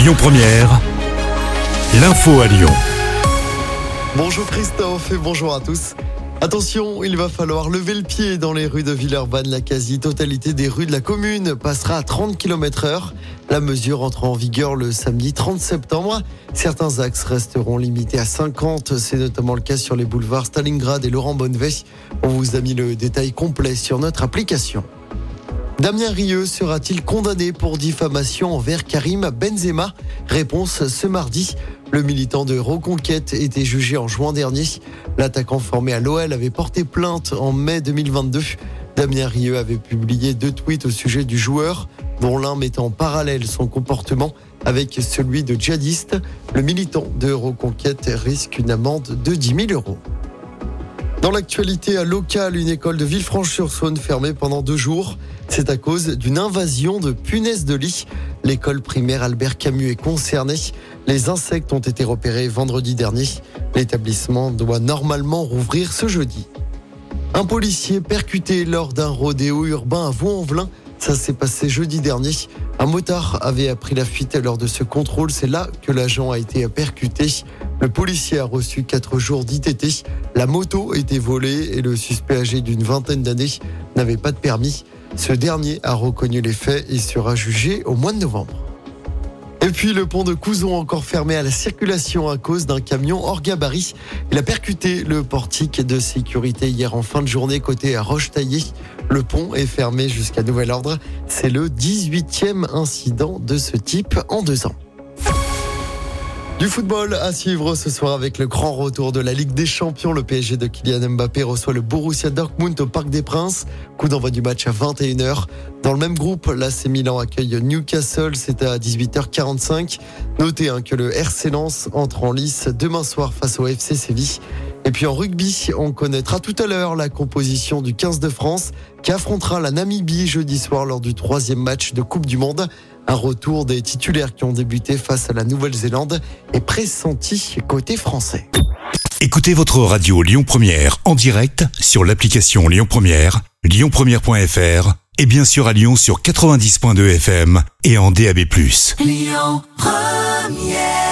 Lyon Première, l'info à Lyon. Bonjour Christophe et bonjour à tous. Attention, il va falloir lever le pied dans les rues de Villeurbanne. La quasi-totalité des rues de la commune passera à 30 km heure. La mesure entre en vigueur le samedi 30 septembre. Certains axes resteront limités à 50. C'est notamment le cas sur les boulevards Stalingrad et Laurent Bonnevet. On vous a mis le détail complet sur notre application. Damien Rieu sera-t-il condamné pour diffamation envers Karim Benzema? Réponse ce mardi. Le militant de Reconquête était jugé en juin dernier. L'attaquant formé à l'OL avait porté plainte en mai 2022. Damien Rieu avait publié deux tweets au sujet du joueur, dont l'un mettant en parallèle son comportement avec celui de djihadiste. Le militant de Reconquête risque une amende de 10 000 euros. Dans l'actualité locale, une école de Villefranche-sur-Saône fermée pendant deux jours. C'est à cause d'une invasion de punaises de lit. L'école primaire Albert Camus est concernée. Les insectes ont été repérés vendredi dernier. L'établissement doit normalement rouvrir ce jeudi. Un policier percuté lors d'un rodéo urbain à Vaux-en-Velin. Ça s'est passé jeudi dernier. Un motard avait appris la fuite lors de ce contrôle. C'est là que l'agent a été percuté. Le policier a reçu quatre jours d'ITT. La moto était volée et le suspect âgé d'une vingtaine d'années n'avait pas de permis. Ce dernier a reconnu les faits et sera jugé au mois de novembre. Et puis le pont de Couzon encore fermé à la circulation à cause d'un camion hors gabarit. Il a percuté le portique de sécurité hier en fin de journée côté à Roche-Taillé. Le pont est fermé jusqu'à nouvel ordre. C'est le 18e incident de ce type en deux ans. Du football à suivre ce soir avec le grand retour de la Ligue des Champions. Le PSG de Kylian Mbappé reçoit le Borussia Dortmund au Parc des Princes. Coup d'envoi du match à 21h. Dans le même groupe, l'AC Milan accueille Newcastle. C'est à 18h45. Notez hein, que le RC Lens entre en lice demain soir face au FC Séville. Et puis en rugby, on connaîtra tout à l'heure la composition du 15 de France qui affrontera la Namibie jeudi soir lors du troisième match de Coupe du Monde. Un retour des titulaires qui ont débuté face à la Nouvelle-Zélande est pressenti côté français. Écoutez votre radio Lyon Première en direct sur l'application Lyon Première, lyonpremière.fr et bien sûr à Lyon sur 90.2 FM et en DAB+. Lyon Première